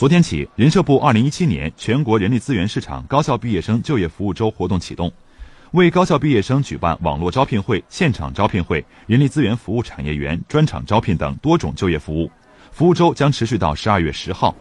昨天起人社部二零一七年全国人力资源市场高校毕业生就业服务周活动启动为高校毕业生举办网络招聘会现场招聘会人力资源服务产业园专场招聘等多种就业服务。服务周将持续到十二月十号。